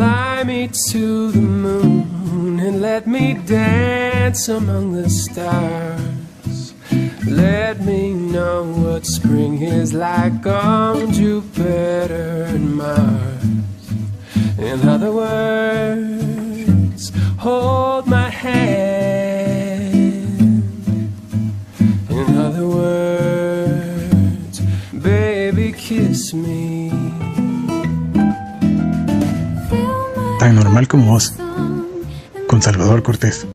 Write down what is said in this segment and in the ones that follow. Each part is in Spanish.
Fly me to the moon and let me dance among the stars. Let me know what spring is like on Jupiter and Mars. In other words, hold my hand. In other words, baby, kiss me. Como vos, con Salvador Cortés.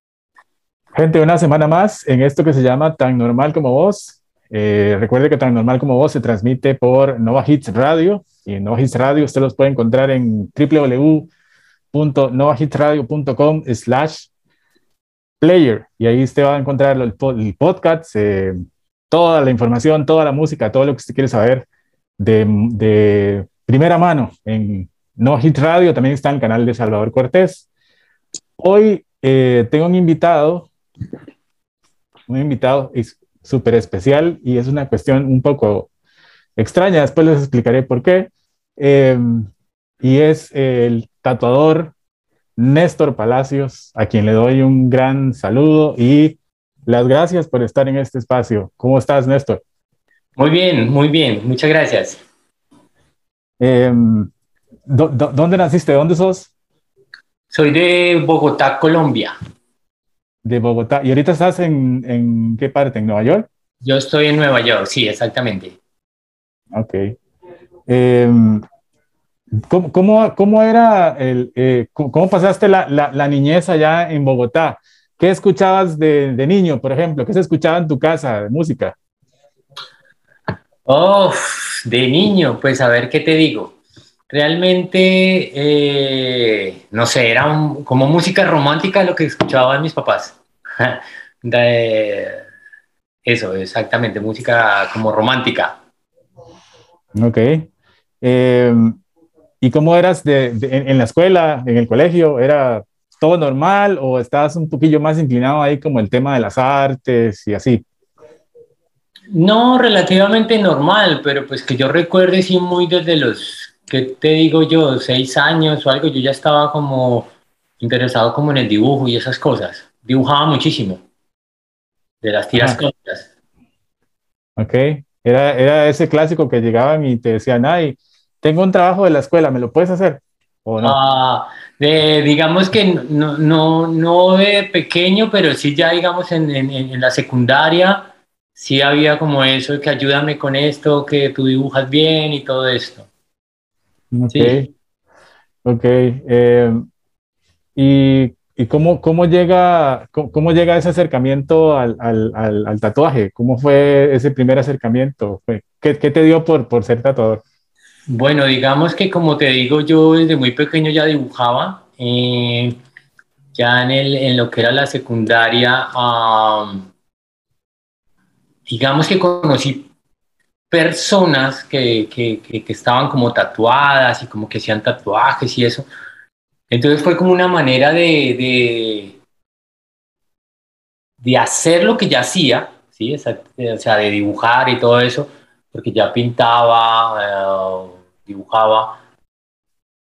Gente, una semana más en esto que se llama Tan Normal como Vos. Eh, recuerde que Tan Normal como Vos se transmite por Nova Hits Radio y en Nova Hits Radio usted los puede encontrar en www.novahitsradio.com slash player y ahí usted va a encontrar el, el podcast, eh, toda la información, toda la música, todo lo que usted quiere saber de primera mano en Nova Hits Radio. También está en el canal de Salvador Cortés. Hoy eh, tengo un invitado un invitado súper especial y es una cuestión un poco extraña, después les explicaré por qué. Em, y es el tatuador Néstor Palacios, a quien le doy un gran saludo y las gracias por estar en este espacio. ¿Cómo estás, Néstor? Muy bien, muy bien, muchas gracias. Em, ¿Dónde naciste? ¿Dónde sos? Soy de Bogotá, Colombia de Bogotá. ¿Y ahorita estás en, en, qué parte? ¿En Nueva York? Yo estoy en Nueva York, sí, exactamente. Ok. Eh, ¿cómo, cómo, cómo, era el, eh, cómo pasaste la, la, la, niñez allá en Bogotá? ¿Qué escuchabas de, de, niño, por ejemplo? ¿Qué se escuchaba en tu casa de música? Oh, de niño, pues a ver qué te digo. Realmente, eh, no sé, era un, como música romántica lo que escuchaban mis papás. de, eso, exactamente, música como romántica. Ok. Eh, ¿Y cómo eras de, de, en, en, la escuela, en el colegio? ¿Era todo normal o estabas un poquillo más inclinado ahí como el tema de las artes y así? No, relativamente normal, pero pues que yo recuerde sí muy desde los ¿qué te digo yo? Seis años o algo, yo ya estaba como interesado como en el dibujo y esas cosas. Dibujaba muchísimo. De las tiras ah. cortas. Ok. Era, era ese clásico que llegaban y te decían, ay, tengo un trabajo de la escuela, ¿me lo puedes hacer? ¿O no? Ah, de, digamos que no, no, no de pequeño, pero sí ya digamos en, en, en la secundaria, sí había como eso, que ayúdame con esto, que tú dibujas bien y todo esto. Ok. Sí. Ok. Eh, ¿Y, y cómo, cómo, llega, cómo, cómo, llega ese acercamiento al, al, al, al, tatuaje? ¿Cómo fue ese primer acercamiento? ¿Qué, qué te dio por, por ser tatuador? Bueno, digamos que como te digo, yo desde muy pequeño ya dibujaba. Eh, ya en, el, en, lo que era la secundaria, um, digamos que conocí personas que, que, que, estaban como tatuadas y como que hacían tatuajes y eso. Entonces fue como una manera de, de, de hacer lo que ya hacía, ¿sí? o sea, de dibujar y todo eso, porque ya pintaba, eh, dibujaba.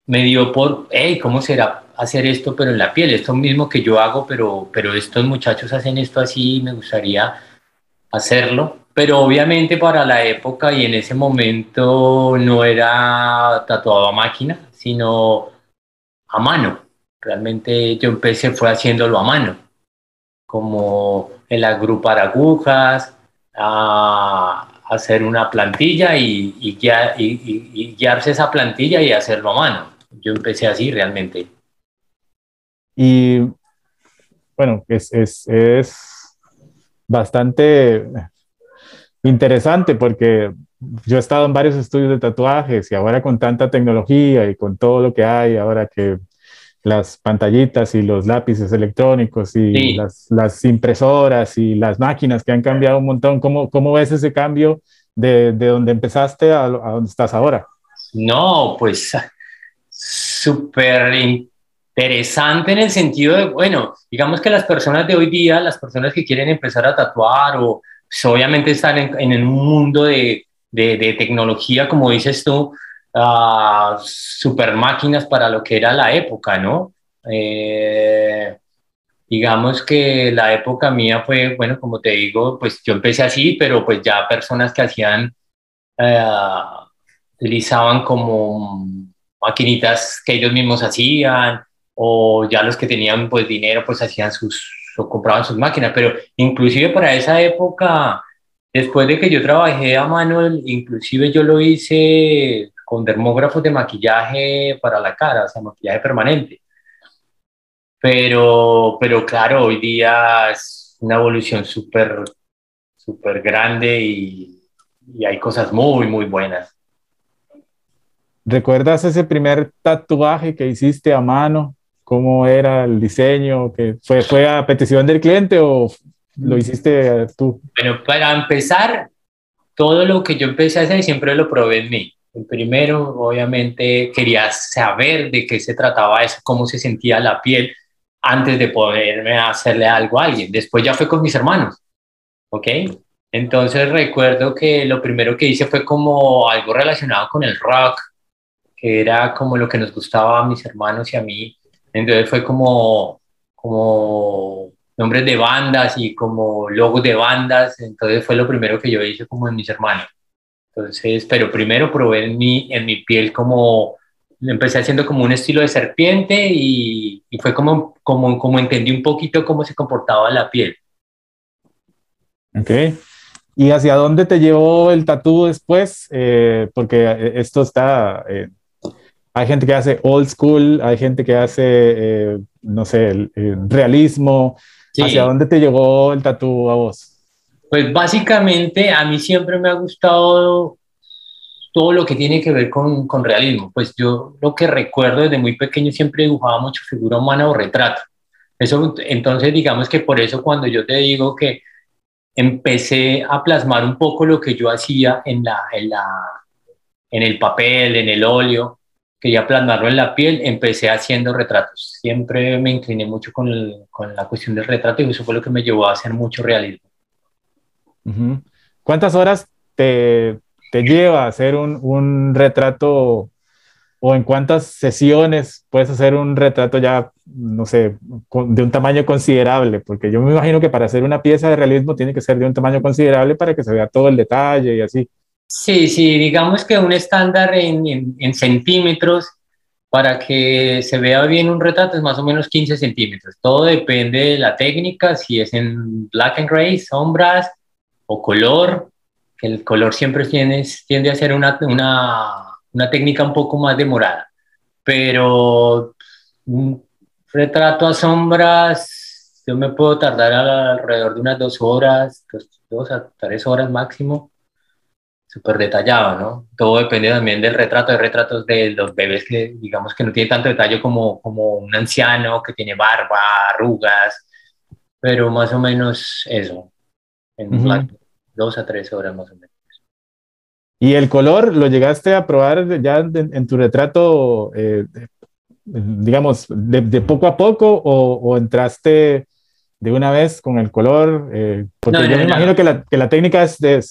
Me dio por, hey, ¿cómo será hacer esto pero en la piel? Esto mismo que yo hago, pero, pero estos muchachos hacen esto así, me gustaría hacerlo pero obviamente para la época y en ese momento no era tatuado a máquina, sino a mano. Realmente yo empecé fue haciéndolo a mano, como el agrupar agujas, a hacer una plantilla y, y, guiar, y, y, guiarse esa plantilla y hacerlo a mano. Yo empecé así realmente. Y bueno, es, es, es bastante interesante porque yo he estado en varios estudios de tatuajes y ahora con tanta tecnología y con todo lo que hay, ahora que las pantallitas y los lápices electrónicos y sí. las, las, impresoras y las máquinas que han cambiado un montón, ¿cómo, cómo ves ese cambio de, de donde empezaste a, a, donde estás ahora? No, pues súper interesante en el sentido de, bueno, digamos que las personas de hoy día, las personas que quieren empezar a tatuar o pues obviamente están en, en un mundo de, de, de, tecnología, como dices tú, ah, super máquinas para lo que era la época, ¿no? Eh, digamos que la época mía fue, bueno, como te digo, pues yo empecé así, pero pues ya personas que hacían, eh, utilizaban como maquinitas que ellos mismos hacían, o ya los que tenían pues dinero pues hacían sus, o compraban sus máquinas, pero inclusive para esa época, después de que yo trabajé a mano, inclusive yo lo hice con dermógrafos de maquillaje para la cara, o sea, maquillaje permanente. Pero, pero claro, hoy día es una evolución súper, súper grande y, y hay cosas muy, muy buenas. ¿Recuerdas ese primer tatuaje que hiciste a mano? ¿Cómo era el diseño? ¿Que fue, ¿Fue a petición del cliente o lo hiciste tú? Bueno, para empezar, todo lo que yo empecé a hacer siempre lo probé en mí. El primero, obviamente, quería saber de qué se trataba eso, cómo se sentía la piel antes de poderme hacerle algo a alguien. Después ya fue con mis hermanos, ¿ok? Entonces recuerdo que lo primero que hice fue como algo relacionado con el rock, que era como lo que nos gustaba a mis hermanos y a mí. Entonces fue como, como nombres de bandas y como logos de bandas. Entonces fue lo primero que yo hice como en mis hermanos. Entonces, pero primero probé en mi, en mi piel como, empecé haciendo como un estilo de serpiente y, y fue como, como, como entendí un poquito cómo se comportaba la piel. Ok. ¿Y hacia dónde te llevó el tatú después? Eh, porque esto está, eh, hay gente que hace old school, hay gente que hace, eh, no sé, el, el realismo. Sí. ¿Hacia dónde te llegó el tatú a vos? Pues básicamente a mí siempre me ha gustado todo lo que tiene que ver con, con, realismo. Pues yo lo que recuerdo desde muy pequeño siempre dibujaba mucho figura humana o retrato. Eso, entonces digamos que por eso cuando yo te digo que empecé a plasmar un poco lo que yo hacía en, la, en, la, en el papel, en el óleo, quería plasmarlo en la piel, empecé haciendo retratos. Siempre me incliné mucho con, el, con la cuestión del retrato y eso fue lo que me llevó a hacer mucho realismo. ¿Cuántas horas te, te lleva hacer un, un, retrato o en cuántas sesiones puedes hacer un retrato ya, no sé, con, de un tamaño considerable? Porque yo me imagino que para hacer una pieza de realismo tiene que ser de un tamaño considerable para que se vea todo el detalle y así. Sí, sí, digamos que un estándar en, en, en centímetros para que se vea bien un retrato es más o menos 15 centímetros. Todo depende de la técnica, si es en black and gray, sombras o color, el color siempre tiende, tiende a ser una, una, técnica un poco más demorada. Pero un retrato a sombras, yo me puedo tardar alrededor de unas dos horas, dos a tres horas máximo súper detallado, ¿no? Todo depende también del retrato, de retratos de los bebés que digamos que no tiene tanto detalle como, como un anciano que tiene barba, arrugas, pero más o menos eso, en uh -huh. dos a tres horas más o menos. ¿Y el color lo llegaste a probar ya en, en tu retrato, eh, digamos, de, de, poco a poco o, o, entraste de una vez con el color? Eh, porque no, yo no, me no. imagino que la, que la técnica es de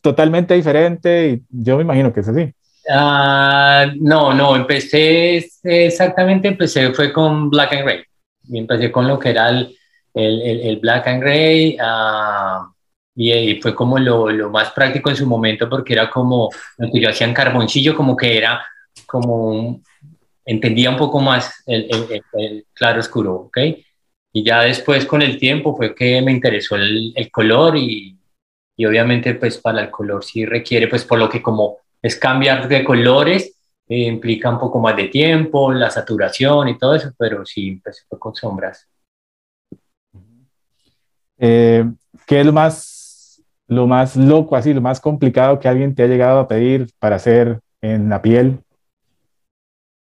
totalmente diferente y yo me imagino que es así. Uh, no, no, empecé exactamente, empecé fue con Black and Gray. Y empecé con lo que era el, el, el Black and Gray uh, y, y, fue como lo, lo, más práctico en su momento porque era como lo que yo hacía en carboncillo, como que era como un, entendía un poco más el, el claro oscuro, ¿ok? Y ya después con el tiempo fue que me interesó el, color y, y obviamente pues para el color sí requiere, pues por lo que como es cambiar de colores, eh, implica un poco más de tiempo, la saturación y todo eso, pero sí, pues fue con sombras. Eh, ¿Qué es lo más, lo más loco, así, lo más complicado que alguien te ha llegado a pedir para hacer en la piel?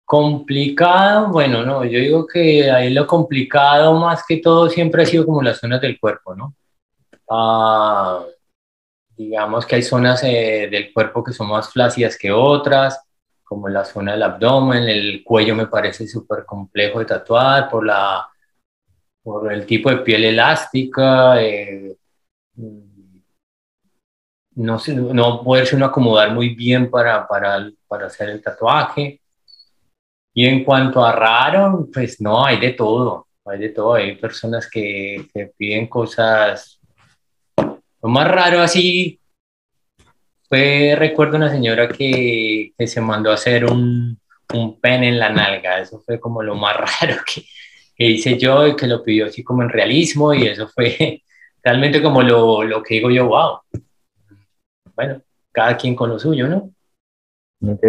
Complicado, bueno, no, yo digo que ahí lo complicado más que todo siempre ha sido como las zonas del cuerpo, ¿no? Ah, digamos que hay zonas eh, del cuerpo que son más flácidas que otras, como la zona del abdomen, el cuello me parece súper complejo de tatuar por, la, por el tipo de piel elástica. Eh, no, sé, no poderse uno acomodar muy bien para, para, para hacer el tatuaje. Y en cuanto a raro, pues no, hay de todo, hay de todo. Hay personas que, que piden cosas. Lo más raro así fue, recuerdo una señora que, que se mandó a hacer un, un pen en la nalga. Eso fue como lo más raro que, que hice yo y que lo pidió así como en realismo y eso fue realmente como lo, lo que digo yo, wow. Bueno, cada quien con lo suyo, ¿no? Ok,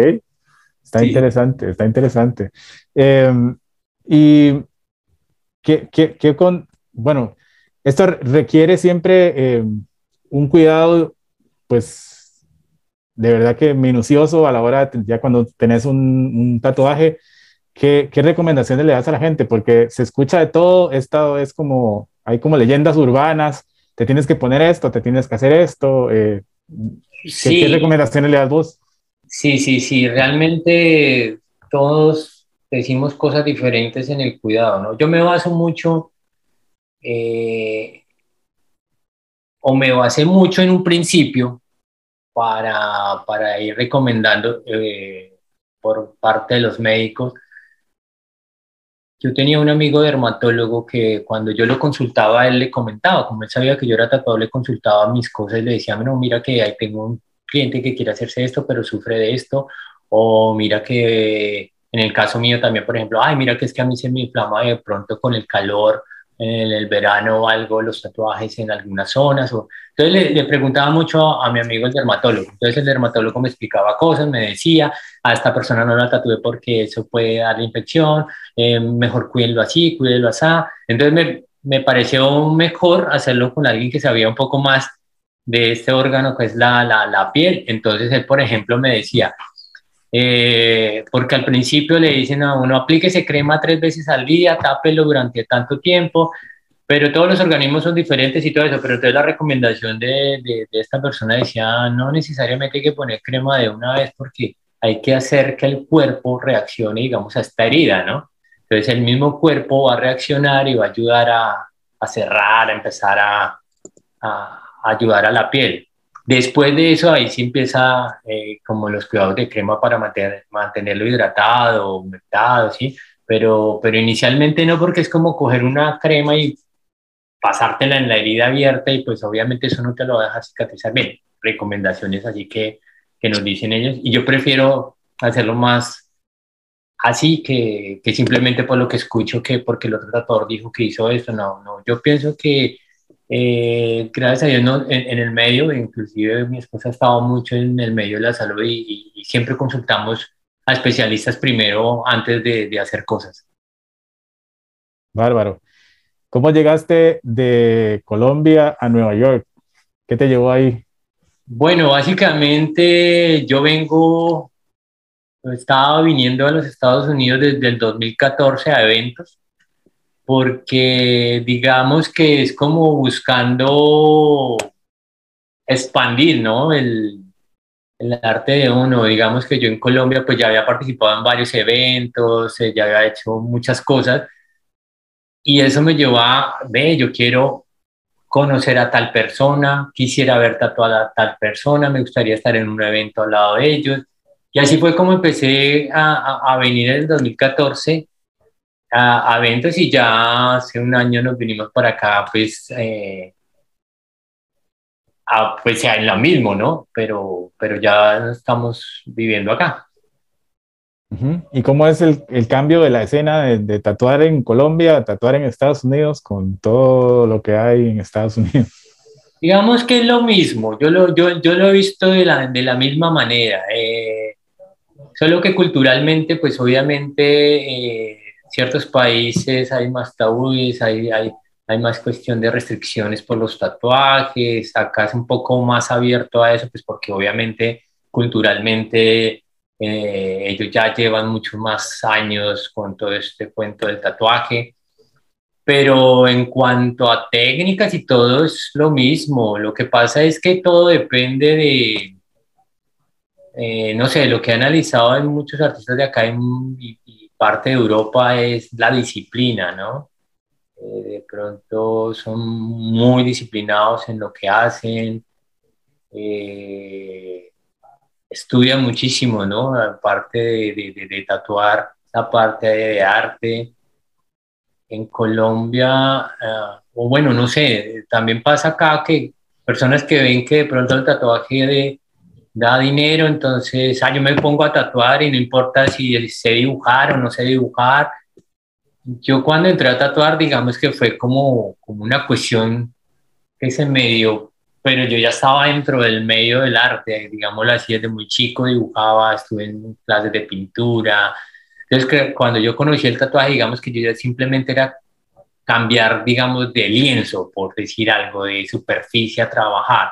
está interesante, está interesante. Em, y ¿qué, qué, qué, con, bueno, esto requiere siempre em, un cuidado, pues, de verdad que minucioso a la hora, de, ya cuando tenés un, un tatuaje, ¿qué, ¿qué, recomendaciones le das a la gente? Porque se escucha de todo, esto es como, hay como leyendas urbanas, te tienes que poner esto, te tienes que hacer esto. Eh, ¿qué, Sí. ¿Qué recomendaciones le das vos? Sí, sí, sí, realmente todos decimos cosas diferentes en el cuidado, ¿no? Yo me baso mucho, eh, o me basé mucho en un principio para, para ir recomendando eh, por parte de los médicos. Yo tenía un amigo dermatólogo que cuando yo lo consultaba, él le comentaba, como él sabía que yo era tatuador, le consultaba mis cosas le decía, no, mira que ahí tengo un cliente que quiere hacerse esto, pero sufre de esto, o mira que en el caso mío también, por ejemplo, ay, mira que es que a mí se me inflama de pronto con el calor en el verano algo, los tatuajes en algunas zonas. O... Entonces le, le, preguntaba mucho a mi amigo el dermatólogo. Entonces el dermatólogo me explicaba cosas, me decía, a esta persona no la tatué porque eso puede darle infección, eh, mejor cuídenlo así, cuídenlo así. Entonces me, me pareció mejor hacerlo con alguien que sabía un poco más de este órgano que es la, la, la piel. Entonces él, por ejemplo, me decía, eh, porque al principio le dicen a uno, aplíquese crema tres veces al día, tápelo durante tanto tiempo, pero todos los organismos son diferentes y todo eso, pero entonces la recomendación de, de, de esta persona decía, no necesariamente hay que poner crema de una vez porque hay que hacer que el cuerpo reaccione, digamos, a esta herida, ¿no? Entonces el mismo cuerpo va a reaccionar y va a ayudar a, a cerrar, a empezar a, a ayudar a la piel. Después de eso, ahí sí empieza eh, como los cuidados de crema para mantener, mantenerlo hidratado, humectado, ¿sí? Pero, pero inicialmente no, porque es como coger una crema y pasártela en la herida abierta y pues obviamente eso no te lo deja cicatrizar bien. Recomendaciones así que, que nos dicen ellos. Y yo prefiero hacerlo más así que, que simplemente por lo que escucho que porque el otro tatuador dijo que hizo esto. No, no, yo pienso que eh, gracias a Dios no, en, en, el medio, inclusive mi esposa ha estado mucho en el medio de la salud y, y, y siempre consultamos a especialistas primero antes de, de, hacer cosas. Bárbaro. ¿Cómo llegaste de Colombia a Nueva York? ¿Qué te llevó ahí? Bueno, básicamente yo vengo, estaba viniendo a los Estados Unidos desde el 2014 a eventos porque digamos que es como buscando expandir, ¿no? El, el, arte de uno. Digamos que yo en Colombia pues ya había participado en varios eventos, eh, ya había hecho muchas cosas y eso me llevó a, ve, yo quiero conocer a tal persona, quisiera ver tatuada a tal persona, me gustaría estar en un evento al lado de ellos. Y así fue como empecé a, a, a venir en el 2014 a, a, eventos y ya hace un año nos vinimos para acá, pues, eh, a, pues en lo mismo, ¿no? Pero, pero ya estamos viviendo acá. ¿Y cómo es el, el, cambio de la escena de, de, tatuar en Colombia a tatuar en Estados Unidos con todo lo que hay en Estados Unidos? Digamos que es lo mismo, yo lo, yo, yo lo he visto de la, de la misma manera, eh, solo que culturalmente, pues obviamente... Eh, ciertos países hay más tabúes, hay, hay, hay, más cuestión de restricciones por los tatuajes, acá es un poco más abierto a eso, pues porque obviamente culturalmente eh, ellos ya llevan muchos más años con todo este cuento del tatuaje, pero en cuanto a técnicas y todo es lo mismo, lo que pasa es que todo depende de, eh, no sé, lo que he analizado en muchos artistas de acá en, y, parte de Europa es la disciplina, ¿no? Eh, de pronto son muy disciplinados en lo que hacen, eh, estudian muchísimo, ¿no? Aparte de, de, de, tatuar, la parte de arte. En Colombia, uh, o bueno, no sé, también pasa acá que personas que ven que de pronto el tatuaje de, da dinero, entonces, ah, yo me pongo a tatuar y no importa si sé dibujar o no sé dibujar. Yo cuando entré a tatuar, digamos que fue como, como una cuestión que se me dio, pero yo ya estaba dentro del medio del arte, digámoslo así, desde muy chico dibujaba, estuve en clases de pintura. Entonces, cuando yo conocí el tatuaje, digamos que yo ya simplemente era cambiar, digamos, de lienzo, por decir algo, de superficie a trabajar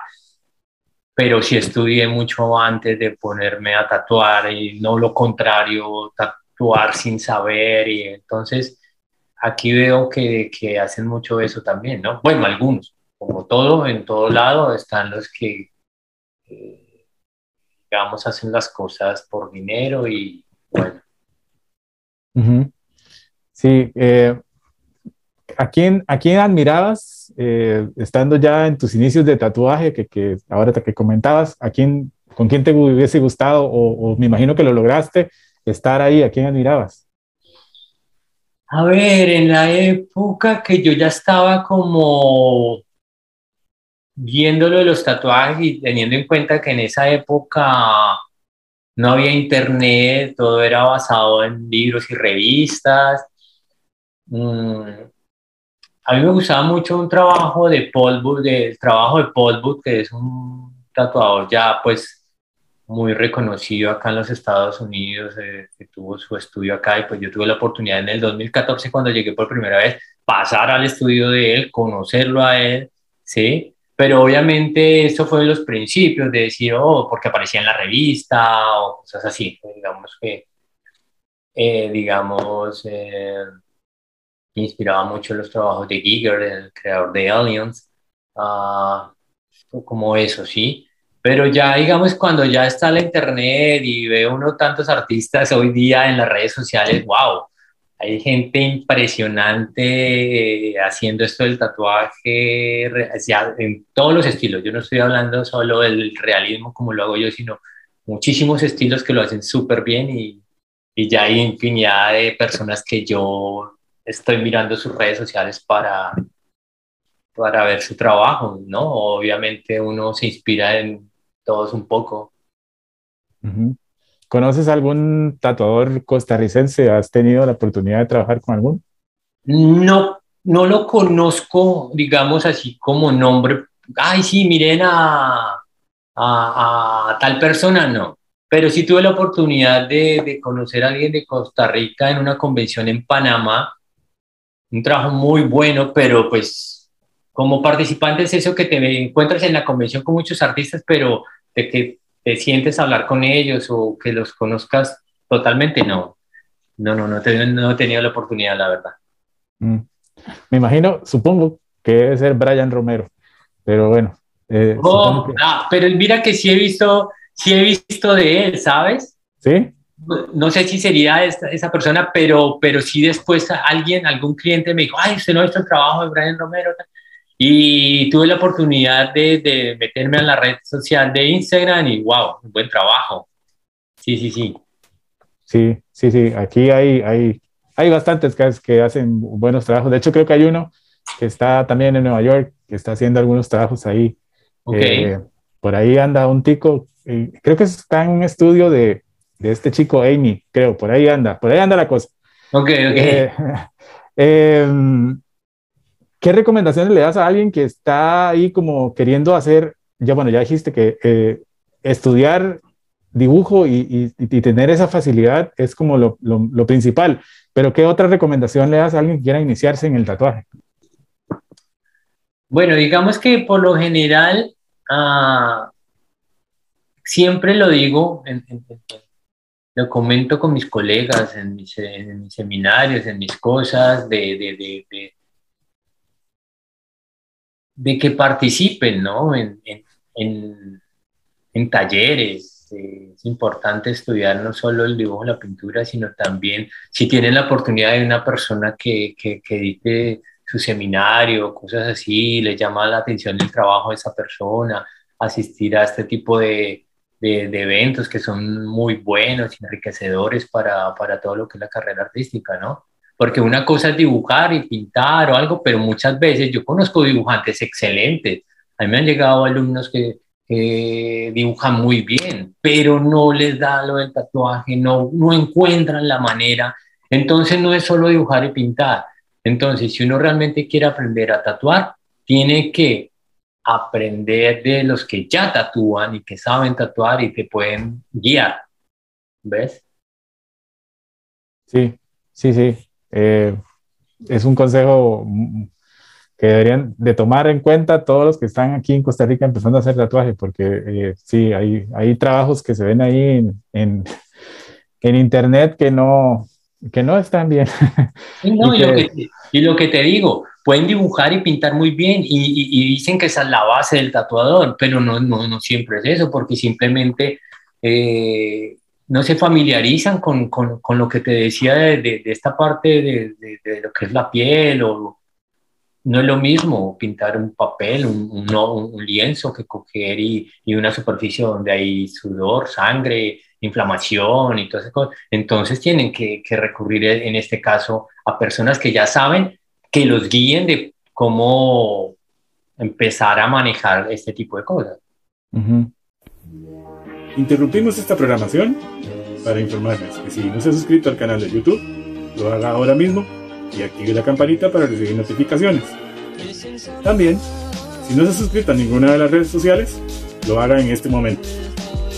pero sí estudié mucho antes de ponerme a tatuar y no lo contrario, tatuar sin saber y entonces aquí veo que, que hacen mucho eso también, ¿no? Bueno, algunos, como todo, en todo lado están los que, digamos, hacen las cosas por dinero y bueno. Sí, eh, ¿a, quién, ¿a quién admirabas eh, estando ya en tus inicios de tatuaje, que, que ahora que comentabas, ¿a quién, ¿con quién te hubiese gustado o, me imagino que lo lograste estar ahí? ¿A quién admirabas? A ver, en la época que yo ya estaba como viéndolo de los tatuajes y teniendo en cuenta que en esa época no había internet, todo era basado en libros y revistas. Mm, a mí me gustaba mucho un trabajo de Paul Booth, del trabajo de Paul Booth, que es un tatuador ya pues muy reconocido acá en los Estados Unidos, eh, que tuvo su estudio acá y pues yo tuve la oportunidad en el 2014 cuando llegué por primera vez pasar al estudio de él, conocerlo a él, ¿sí? Pero obviamente eso fue de los principios de decir, oh, porque aparecía en la revista o cosas así, digamos que, eh, digamos, eh, me inspiraba mucho los trabajos de Giger, el creador de Aliens, uh, como eso, sí. Pero ya, digamos, cuando ya está la internet y ve uno tantos artistas hoy día en las redes sociales, wow, hay gente impresionante eh, haciendo esto del tatuaje en todos los estilos. Yo no estoy hablando solo del realismo como lo hago yo, sino muchísimos estilos que lo hacen súper bien y, y ya hay infinidad de personas que yo estoy mirando sus redes sociales para, para ver su trabajo, ¿no? Obviamente uno se inspira en todos un poco. ¿Conoces algún tatuador costarricense? ¿Has tenido la oportunidad de trabajar con algún? No, no lo conozco, digamos así como nombre. Ay, sí, miren a, a, a tal persona, no. Pero sí tuve la oportunidad de, de, conocer a alguien de Costa Rica en una convención en Panamá un trabajo muy bueno, pero pues como participante es eso que te encuentras en la convención con muchos artistas, pero de que te sientes a hablar con ellos o que los conozcas totalmente, no. No, no, no, no he tenido la oportunidad, la verdad. Mm. Me imagino, supongo que debe ser Brian Romero, pero bueno. Eh, oh, ah, pero mira que sí he visto, sí he visto de él, ¿sabes? Sí no sé si sería esa persona, pero, pero sí después alguien, algún cliente me dijo, ay, usted no ha visto el trabajo de Brian Romero. Y tuve la oportunidad de, de meterme en la red social de Instagram y wow, un buen trabajo. Sí, sí, sí. Sí, sí, sí. Aquí hay, hay, hay bastantes que, hacen buenos trabajos. De hecho, creo que hay uno que está también en Nueva York, que está haciendo algunos trabajos ahí. Eh, por ahí anda un tico, eh, creo que está en un estudio de, de este chico Amy, creo, por ahí anda, por ahí anda la cosa. Ok, ok. Eh, em, ¿Qué recomendaciones le das a alguien que está ahí como queriendo hacer, ya bueno, ya dijiste que eh, estudiar dibujo y, tener esa facilidad es como lo, lo, principal, pero ¿qué otra recomendación le das a alguien que quiera iniciarse en el tatuaje? Bueno, digamos que por lo general, uh, siempre lo digo en, en, lo comento con mis colegas en mis, seminarios, en mis cosas, de, de, de, de, que participen ¿no? en, en, en talleres. Eh, es importante estudiar no solo el dibujo, la pintura, sino también si tienen la oportunidad de una persona que, que, que edite su seminario, cosas así, le llama la atención el trabajo de esa persona, asistir a este tipo de, de, eventos que son muy buenos y enriquecedores para, para todo lo que es la carrera artística, ¿no? Porque una cosa es dibujar y pintar o algo, pero muchas veces yo conozco dibujantes excelentes. A mí me han llegado alumnos que, que dibujan muy bien, pero no les da lo del tatuaje, no, no encuentran la manera. Entonces no es solo dibujar y pintar. Entonces, si uno realmente quiere aprender a tatuar, tiene que aprender de los que ya tatúan y que saben tatuar y te pueden guiar. ¿Ves? Sí, sí, sí. Eh, es un consejo que deberían de tomar en cuenta todos los que están aquí en Costa Rica empezando a hacer tatuaje, porque eh, sí, hay, hay trabajos que se ven ahí en, en, en internet que no, que no están bien. Sí, no, y, y, que, lo que, y, lo que, te digo, pueden dibujar y pintar muy bien y, y, dicen que esa es la base del tatuador, pero no, no, no siempre es eso, porque simplemente eh, no se familiarizan con, con, con, lo que te decía de, de, de esta parte de, de, lo que es la piel o no es lo mismo pintar un papel, un, un, un lienzo que coger y, y, una superficie donde hay sudor, sangre, inflamación y todas esas cosas. Entonces tienen que, que, recurrir en este caso a personas que ya saben que los guíen de cómo empezar a manejar este tipo de cosas. Uh -huh. Interrumpimos esta programación para informarles que si no se ha suscrito al canal de YouTube, lo haga ahora mismo y active la campanita para recibir notificaciones. También, si no se ha suscrito a ninguna de las redes sociales, lo haga en este momento.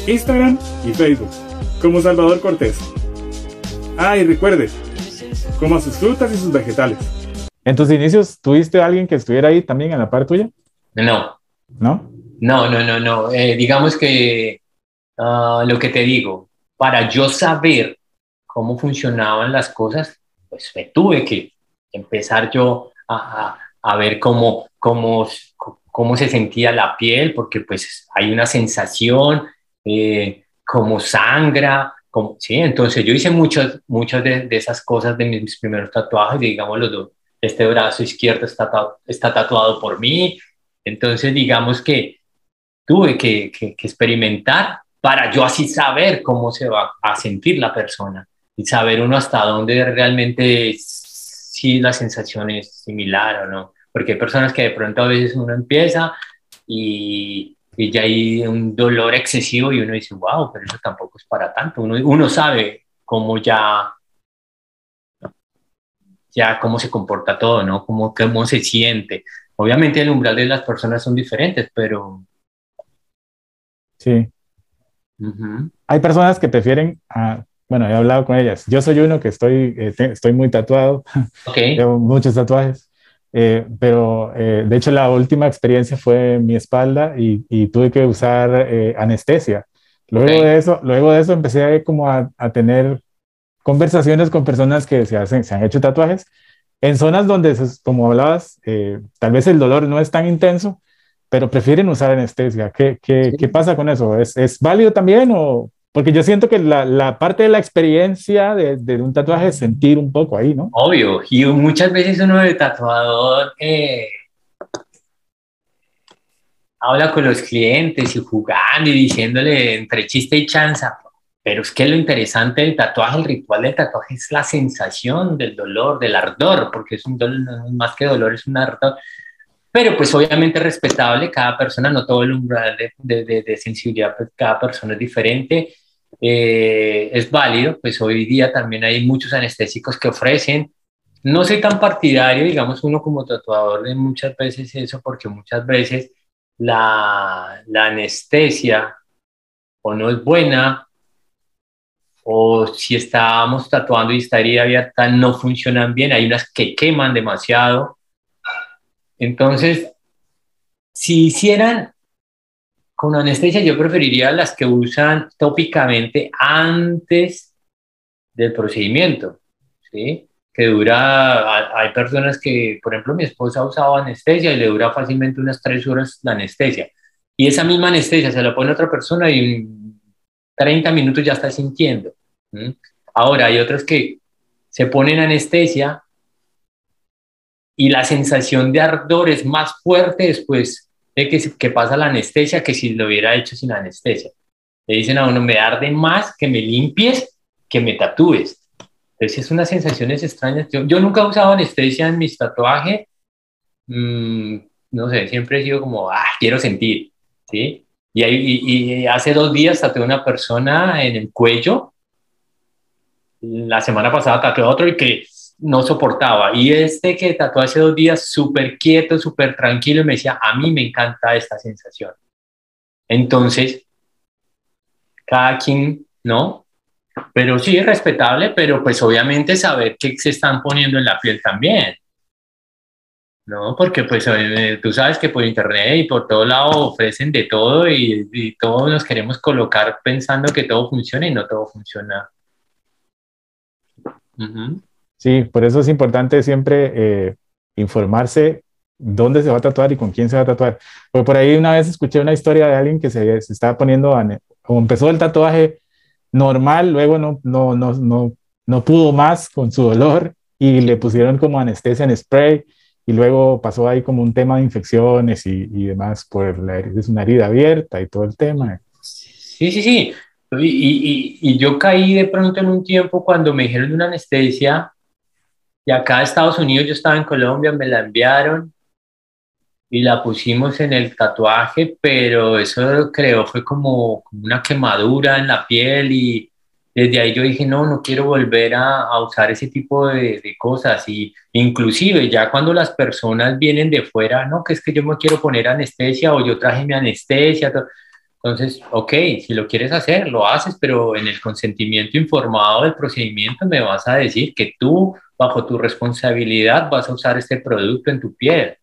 Instagram y Facebook, como Salvador Cortés. Ah, y recuerde, coma sus frutas y sus vegetales. ¿En tus inicios tuviste a alguien que estuviera ahí también en la par tuya? No. ¿No? No, no, no, no. Eh, digamos que uh, lo que te digo, para yo saber cómo funcionaban las cosas, pues me tuve que empezar yo a, a, a ver cómo, cómo, cómo se sentía la piel, porque pues hay una sensación, eh, como sangra, como, sí, entonces yo hice muchas, muchas de, de, esas cosas de mis primeros tatuajes, digamos, los dos, este brazo izquierdo está, está tatuado por mí, entonces digamos que tuve que, experimentar para yo así saber cómo se va a sentir la persona y saber uno hasta dónde realmente si la sensación es similar o no. Porque hay personas que de pronto a veces uno empieza y, ya hay un dolor excesivo y uno dice, wow, pero eso tampoco es para tanto. Uno sabe cómo ya, ya cómo se comporta todo, ¿no? Cómo, cómo se siente. Obviamente el umbral de las personas son diferentes, pero... Sí. Uh -huh. Hay personas que prefieren, uh, bueno, he hablado con ellas. Yo soy uno que estoy, eh, estoy muy tatuado. Okay. Tengo muchos tatuajes. Eh, pero eh, de hecho la última experiencia fue en mi espalda y, y tuve que usar eh, anestesia. Luego, okay. de eso, luego de eso empecé como a, a, tener conversaciones con personas que se, hacen, se han hecho tatuajes en zonas donde, como hablabas, eh, tal vez el dolor no es tan intenso, pero prefieren usar anestesia. ¿Qué, qué, sí. ¿qué pasa con eso? ¿Es, ¿Es, válido también o, porque yo siento que la, la parte de la experiencia de, de, un tatuaje es sentir un poco ahí, ¿no? Obvio, y muchas veces uno de tatuador eh, habla con los clientes y jugando y diciéndole entre chiste y chanza, pero es que lo interesante del tatuaje, el ritual del tatuaje es la sensación del dolor, del ardor, porque es un dolor, más que dolor, es un ardor. Pero pues obviamente respetable, cada persona, no todo el umbral de, de, de, de sensibilidad, pues cada persona es diferente, eh, es válido, pues hoy día también hay muchos anestésicos que ofrecen. No soy tan partidario, digamos, uno como tatuador de muchas veces eso, porque muchas veces la, la anestesia o no es buena, o si estábamos tatuando y esta herida abierta no funcionan bien, hay unas que queman demasiado. Entonces, si hicieran con anestesia, yo preferiría las que usan tópicamente antes del procedimiento, ¿sí? Que dura, hay personas que, por ejemplo, mi esposa ha usado anestesia y le dura fácilmente unas tres horas la anestesia. Y esa misma anestesia se la pone a otra persona y en 30 minutos ya está sintiendo. ¿Sí? Ahora, hay otros que se ponen anestesia y la sensación de ardor es más fuerte después de que, que pasa la anestesia que si lo hubiera hecho sin anestesia. Le dicen a uno, me arde más que me limpies que me tatúes. Entonces es unas sensaciones extrañas. Yo, yo nunca he usado anestesia en mis tatuajes. Mm, no sé, siempre he sido como, ah, quiero sentir, ¿sí? Y, y, hace dos días tatué a una persona en el cuello. La semana pasada tatué otro y que no soportaba. Y este que tatuó hace dos días, súper quieto, súper tranquilo, me decía, a mí me encanta esta sensación. Entonces, cada quien, ¿no? Pero sí, es respetable, pero pues obviamente saber qué se están poniendo en la piel también. ¿no? Porque pues eh, tú sabes que por internet y por todo lado ofrecen de todo y, todos nos queremos colocar pensando que todo funciona y no todo funciona. Sí, por eso es importante siempre eh, informarse dónde se va a tatuar y con quién se va a tatuar. Porque por ahí una vez escuché una historia de alguien que se, se estaba poniendo, como empezó el tatuaje normal, luego no, no, no, no, no pudo más con su dolor y le pusieron como anestesia en spray y luego pasó ahí como un tema de infecciones y, y demás por la, es una herida abierta y todo el tema. Sí, sí, sí. Y, y, y, yo caí de pronto en un tiempo cuando me dijeron una anestesia y acá en Estados Unidos, yo estaba en Colombia, me la enviaron y la pusimos en el tatuaje, pero eso creo fue como, como una quemadura en la piel y, desde ahí yo dije, no, no quiero volver a, a usar ese tipo de, de, cosas. Y inclusive ya cuando las personas vienen de fuera, no, que es que yo me quiero poner anestesia o yo traje mi anestesia. Entonces, ok, si lo quieres hacer, lo haces, pero en el consentimiento informado del procedimiento me vas a decir que tú, bajo tu responsabilidad, vas a usar este producto en tu piel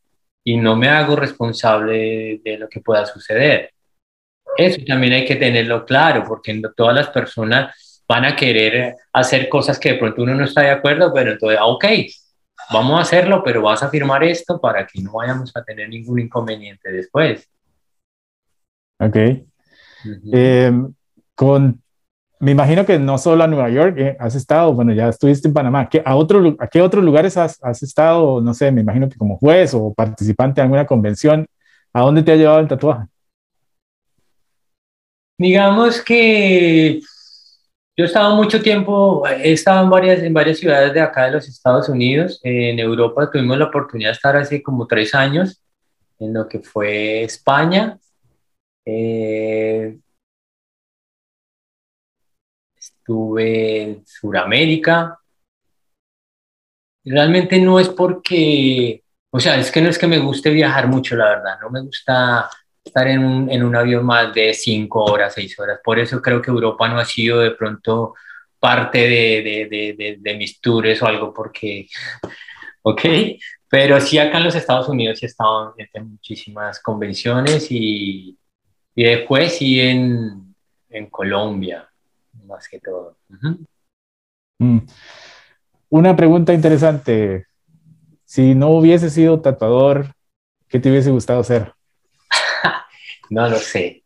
y no me hago responsable de lo que pueda suceder. Eso también hay que tenerlo claro, porque todas las personas van a querer hacer cosas que de pronto uno no está de acuerdo, pero entonces, ah, ok, vamos a hacerlo, pero vas a firmar esto para que no vayamos a tener ningún inconveniente después. Ok. Eh, con, me imagino que no solo a Nueva York eh, has estado, bueno, ya estuviste en Panamá. ¿Qué, a, otro, ¿A qué otros lugares has, has, estado? No sé, me imagino que como juez o participante de alguna convención. ¿A dónde te ha llevado el tatuaje? Digamos que yo he estado mucho tiempo, he estado en varias, en varias ciudades de acá de los Estados Unidos. En Europa tuvimos la oportunidad de estar hace como tres años en lo que fue España. Eh, estuve en Sudamérica. Realmente no es porque, o sea, es que no es que me guste viajar mucho, la verdad. No me gusta estar en un, en un avión más de cinco horas, seis horas. Por eso creo que Europa no ha sido de pronto parte de, de, de, de mis tours o algo, porque, ok, pero sí acá en los Estados Unidos he estado en muchísimas convenciones y, y después sí en, en, Colombia, más que todo. Mm. Una pregunta interesante. Si no hubiese sido tatuador, ¿qué te hubiese gustado ser? No lo sé.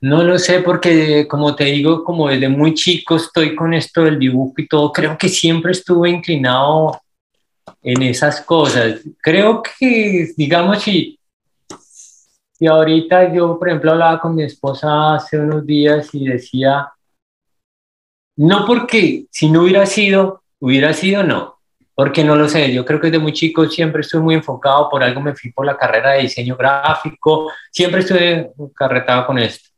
No lo sé porque, como te digo, como desde muy chico estoy con esto del dibujo y todo, creo que siempre estuve inclinado en esas cosas. Creo que, digamos, si, si ahorita yo, por ejemplo, hablaba con mi esposa hace unos días y decía, no porque si no hubiera sido, hubiera sido no, porque no lo sé, yo creo que desde muy chico siempre estuve muy enfocado, por algo me fui por la carrera de diseño gráfico, siempre estuve carretado con esto.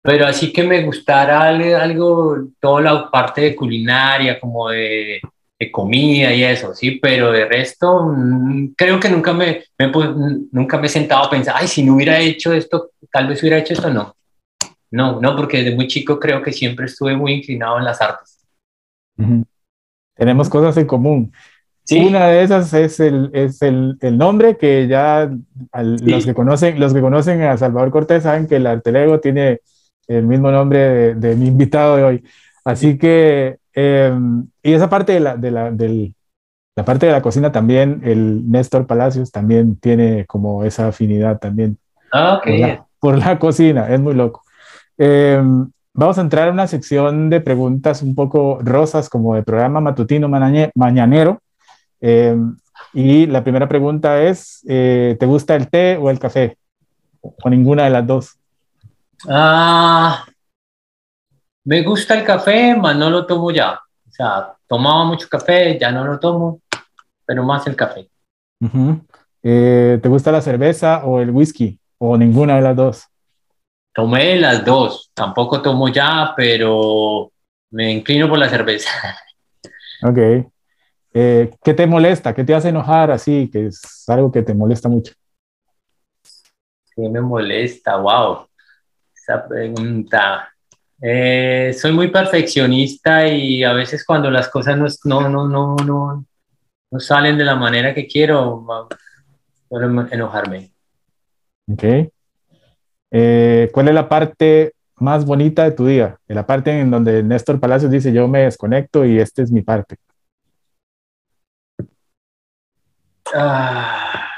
Pero así que me gustara algo, toda la parte de culinaria, como de, de comida y eso, sí, pero de resto, mm, creo que nunca me, me, nunca me he sentado a pensar, ay, si no hubiera hecho esto, tal vez hubiera hecho esto, no. No, no, porque desde muy chico creo que siempre estuve muy inclinado en las artes. Tenemos cosas en común. Una de esas es el, es el, el nombre que ya los, que conocen, los que conocen a Salvador Cortés saben que el Artelego tiene el mismo nombre de, mi invitado de hoy. Así que, em, y esa parte de la, de la, del, la parte de la cocina también, el Néstor Palacios también tiene como esa afinidad también ah, por, la, cocina, es muy loco. Em, vamos a entrar a una sección de preguntas un poco rosas, como de programa matutino mañanero. Eh, y la primera pregunta es, eh, ¿te gusta el té o el café? o ninguna de las dos? Ah, me gusta el café, mas no lo tomo ya. O sea, tomaba mucho café, ya no lo tomo, pero más el café. Eh, ¿te gusta la cerveza o el whisky? ¿O ninguna de las dos? Tomé las dos, tampoco tomo ya, pero me inclino por la cerveza. Ok. Eh, ¿qué te molesta? ¿Qué te hace enojar así? Que es algo que te molesta mucho. ¿Qué me molesta? Wow, esa pregunta. Eh, soy muy perfeccionista y a veces cuando las cosas no, no, no, no, no, no salen de la manera que quiero, suelo enojarme. Ok. Eh, ¿cuál es la parte más bonita de tu día? La parte en donde Néstor Palacios dice, yo me desconecto y esta es mi parte. Ah,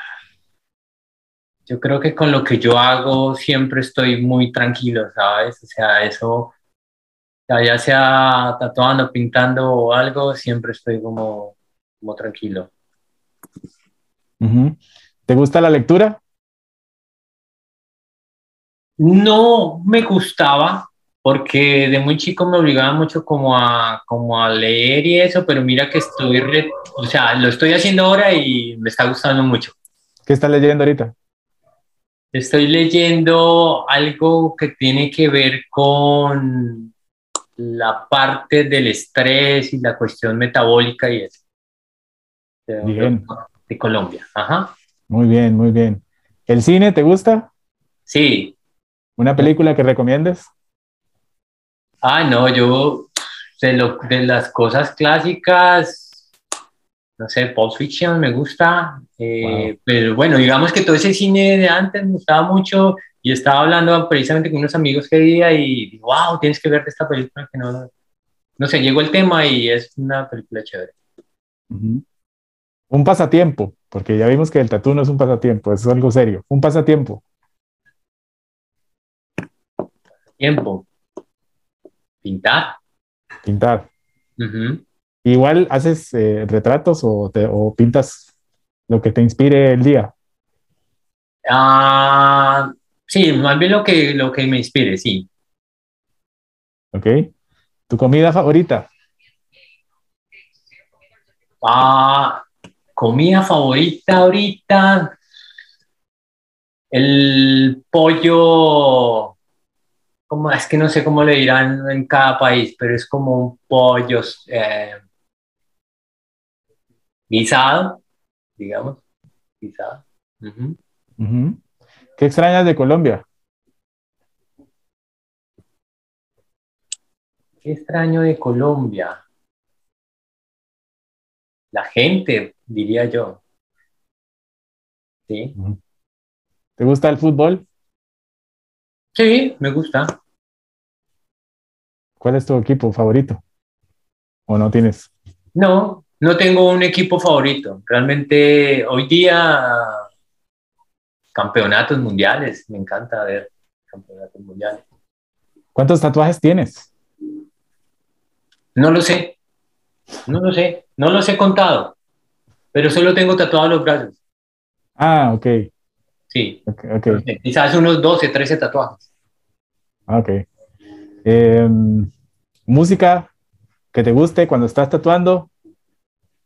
yo creo que con lo que yo hago siempre estoy muy tranquilo, ¿sabes? O sea, eso, ya ya sea tatuando, pintando o algo, siempre estoy como, como tranquilo. ¿Te gusta la lectura? No me gustaba porque de muy chico me obligaba mucho como a, como a leer y eso, pero mira que estoy, re- o sea, lo estoy haciendo ahora y me está gustando mucho. ¿Qué estás leyendo ahorita? Estoy leyendo algo que tiene que ver con la parte del estrés y la cuestión metabólica y eso. De, Bien. de Colombia. Ajá. Muy bien, muy bien. ¿El cine te gusta? Sí. ¿Una película que recomiendes? Ah, no, yo de, lo, de las cosas clásicas, no sé, Pulp Fiction me gusta, eh, Wow. pero bueno, digamos que todo ese cine de antes me gustaba mucho y estaba hablando precisamente con unos amigos que día y digo, wow, tienes que verte esta película que no, no sé, llegó el tema y es una película chévere. Un pasatiempo, porque ya vimos que el tatú no es un pasatiempo, es algo serio. Un pasatiempo. Tiempo. Pintar. Pintar. Igual haces eh, retratos o, te- o pintas lo que te inspire el día. Ah, sí, más bien lo que, lo que me inspire, sí. ¿Ok? ¿Tu comida favorita? Ah, comida favorita ahorita. El pollo, como es que no sé cómo le dirán en cada país, pero es como un pollo eh, guisado, digamos, guisado. ¿Qué extrañas de Colombia? Qué extraño de Colombia. La gente, diría yo. Sí, ¿Te gusta el fútbol? sí, me gusta. ¿Cuál es tu equipo favorito? ¿O no tienes? No, no tengo un equipo favorito. Realmente hoy día campeonatos mundiales, me encanta ver campeonatos mundiales. ¿Cuántos tatuajes tienes? No lo sé, no lo sé, no los he contado, pero solo tengo tatuados los brazos. Ah, ok, Sí, ok, ok. quizás unos 12, 13 tatuajes. Ah, ok. Em, música que te guste cuando estás tatuando,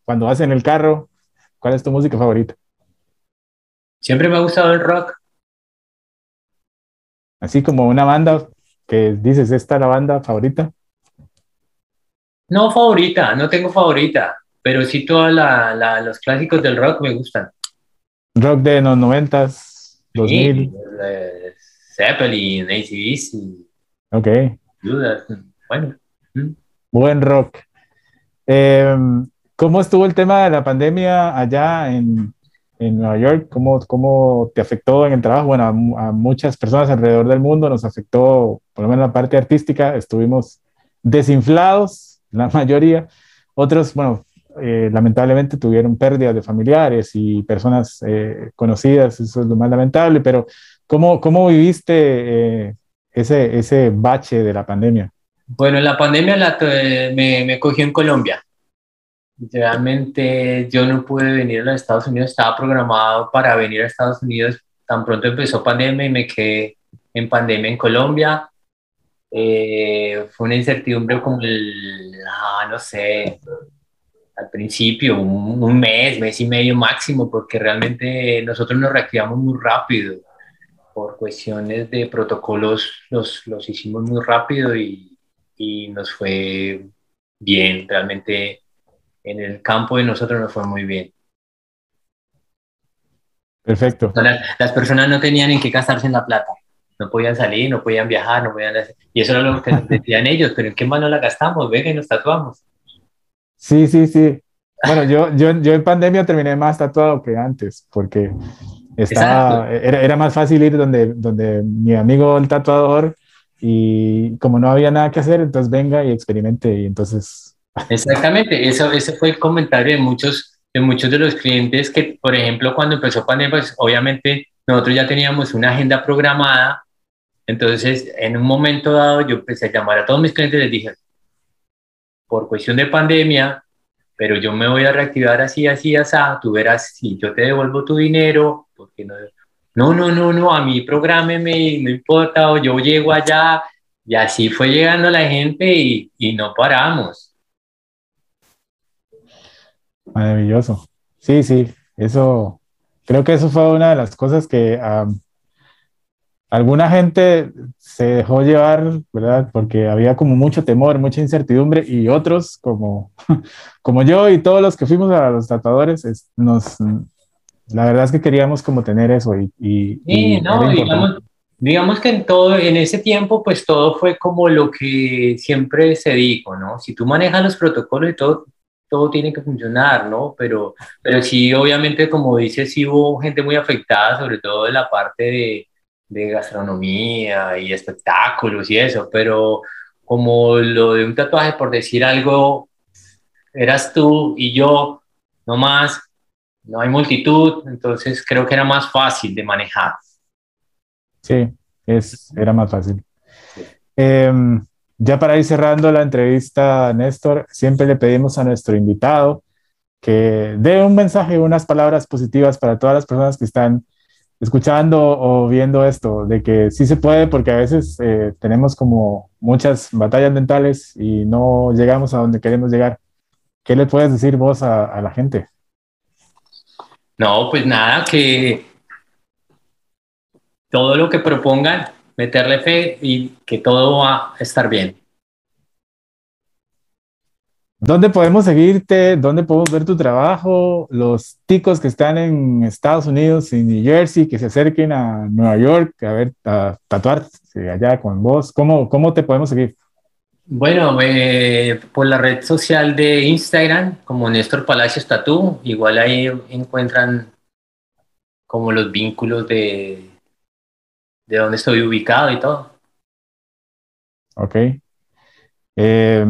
cuando vas en el carro, ¿cuál es tu música favorita? Siempre me ha gustado el rock. Así como una banda que dices, esta es la banda favorita. No favorita, no tengo favorita, pero sí todos los clásicos del rock me gustan. Rock de los noventas, 2000. Sí, eh, Zeppelin, ACDC, Ok, Judas, bueno. mm. buen rock. Em, ¿cómo estuvo el tema de la pandemia allá en, en Nueva York? ¿Cómo, ¿Cómo te afectó en el trabajo? Bueno, a, a muchas personas alrededor del mundo nos afectó, por lo menos la parte artística, estuvimos desinflados, la mayoría. Otros, bueno, eh, lamentablemente tuvieron pérdidas de familiares y personas eh, conocidas, eso es lo más lamentable, pero ¿cómo, cómo viviste eh, ese, ese bache de la pandemia? Bueno, la pandemia la, tu- me, me cogió en Colombia. Realmente yo no pude venir a los Estados Unidos, estaba programado para venir a Estados Unidos tan pronto empezó pandemia y me quedé en pandemia en Colombia. Eh, fue una incertidumbre como el, ah, no sé, al principio, un, mes, mes y medio máximo, porque realmente nosotros nos reactivamos muy rápido. Por cuestiones de protocolos los, los hicimos muy rápido y, y nos fue bien, realmente en el campo de nosotros nos fue muy bien. Perfecto. Las, personas no tenían en qué gastarse en la plata. No podían salir, no podían viajar, no podían hacer... Y eso era lo que decían ellos, pero ¿en qué mano la gastamos? Venga y nos tatuamos. Sí, sí, sí. Bueno, yo, yo, yo en pandemia terminé más tatuado que antes, porque estaba, era, era, más fácil ir donde, donde mi amigo el tatuador y como no había nada que hacer, entonces venga y experimente y entonces... Exactamente, eso, ese fue el comentario de muchos de muchos de los clientes que, por ejemplo, cuando empezó pandemia, pues obviamente nosotros ya teníamos una agenda programada. Entonces, en un momento dado, yo empecé a llamar a todos mis clientes y les dije, por cuestión de pandemia, pero yo me voy a reactivar así, así, así, tú verás si yo te devuelvo tu dinero, porque no, no, no, no, no, a mí prográmeme, no importa, o yo llego allá, y así fue llegando la gente y, y no paramos. Maravilloso. Sí, sí, eso, creo que eso fue una de las cosas que alguna gente se dejó llevar, ¿verdad? Porque había como mucho temor, mucha incertidumbre y otros como, como yo y todos los que fuimos a los tatuadores, nos, la verdad es que queríamos como tener eso y... sí, no, digamos, digamos, que en todo, en ese tiempo, pues todo fue como lo que siempre se dijo, ¿no? Si tú manejas los protocolos y todo, todo tiene que funcionar, ¿no? Pero, pero sí, obviamente, como dices, sí hubo gente muy afectada, sobre todo en la parte de, de gastronomía y espectáculos y eso, pero como lo de un tatuaje, por decir algo, eras tú y yo, no más, no hay multitud, entonces creo que era más fácil de manejar. Sí, es, era más fácil. Em, ya para ir cerrando la entrevista, Néstor, siempre le pedimos a nuestro invitado que dé un mensaje, unas palabras positivas para todas las personas que están escuchando o viendo esto, de que sí se puede, porque a veces eh, tenemos como muchas batallas mentales y no llegamos a donde queremos llegar. ¿Qué le puedes decir vos a, a la gente? No, pues nada, que todo lo que propongan meterle fe y que todo va a estar bien. ¿Dónde podemos seguirte? ¿Dónde podemos ver tu trabajo? Los ticos que están en Estados Unidos y New Jersey, que se acerquen a Nueva York a ver, a tatuar allá con vos. ¿Cómo, cómo te podemos seguir? Bueno, eh, por la red social de Instagram, como Néstor Palacios Tatú, igual ahí encuentran como los vínculos de, de dónde estoy ubicado y todo. Ok. Eh,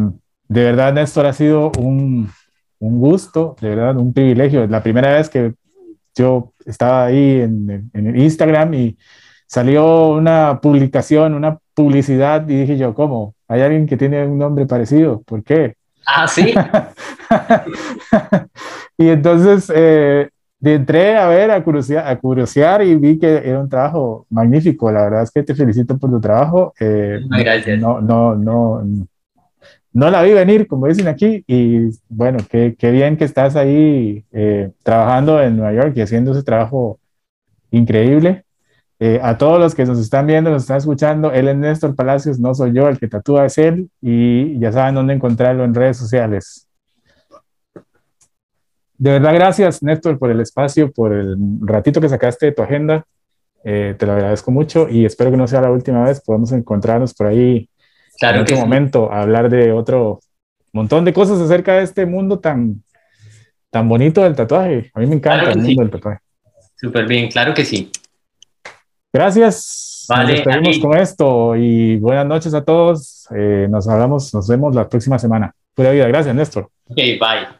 de verdad, Néstor, ha sido un, un, gusto, de verdad, un privilegio. La primera vez que yo estaba ahí en, en, Instagram y salió una publicación, una publicidad y dije yo, ¿cómo? ¿Hay alguien que tiene un nombre parecido? ¿Por qué? Ah, sí. y entonces eh, entré a ver, a curiosear, a curiosear y vi que era un trabajo magnífico. La verdad es que te felicito por tu trabajo. Eh, Gracias. No, no, no, no la vi venir, como dicen aquí, y bueno, qué, qué bien que estás ahí eh, trabajando en Nueva York y haciendo ese trabajo increíble. Eh, a todos los que nos están viendo, nos están escuchando, él es Néstor Palacios, no soy yo, el que tatúa es él, y ya saben dónde encontrarlo en redes sociales. De verdad, gracias, Néstor, por el espacio, por el ratito que sacaste de tu agenda. Eh, te lo agradezco mucho y espero que no sea la última vez. Podemos encontrarnos por ahí claro en otro momento, a hablar de otro montón de cosas acerca de este mundo tan, tan bonito del tatuaje. A mí me encanta el mundo del tatuaje. Súper bien, claro que sí. Gracias. Vale, nos despedimos con esto y buenas noches a todos. Eh, nos hablamos, nos vemos la próxima semana. Pura vida. Gracias, Néstor. Ok, bye.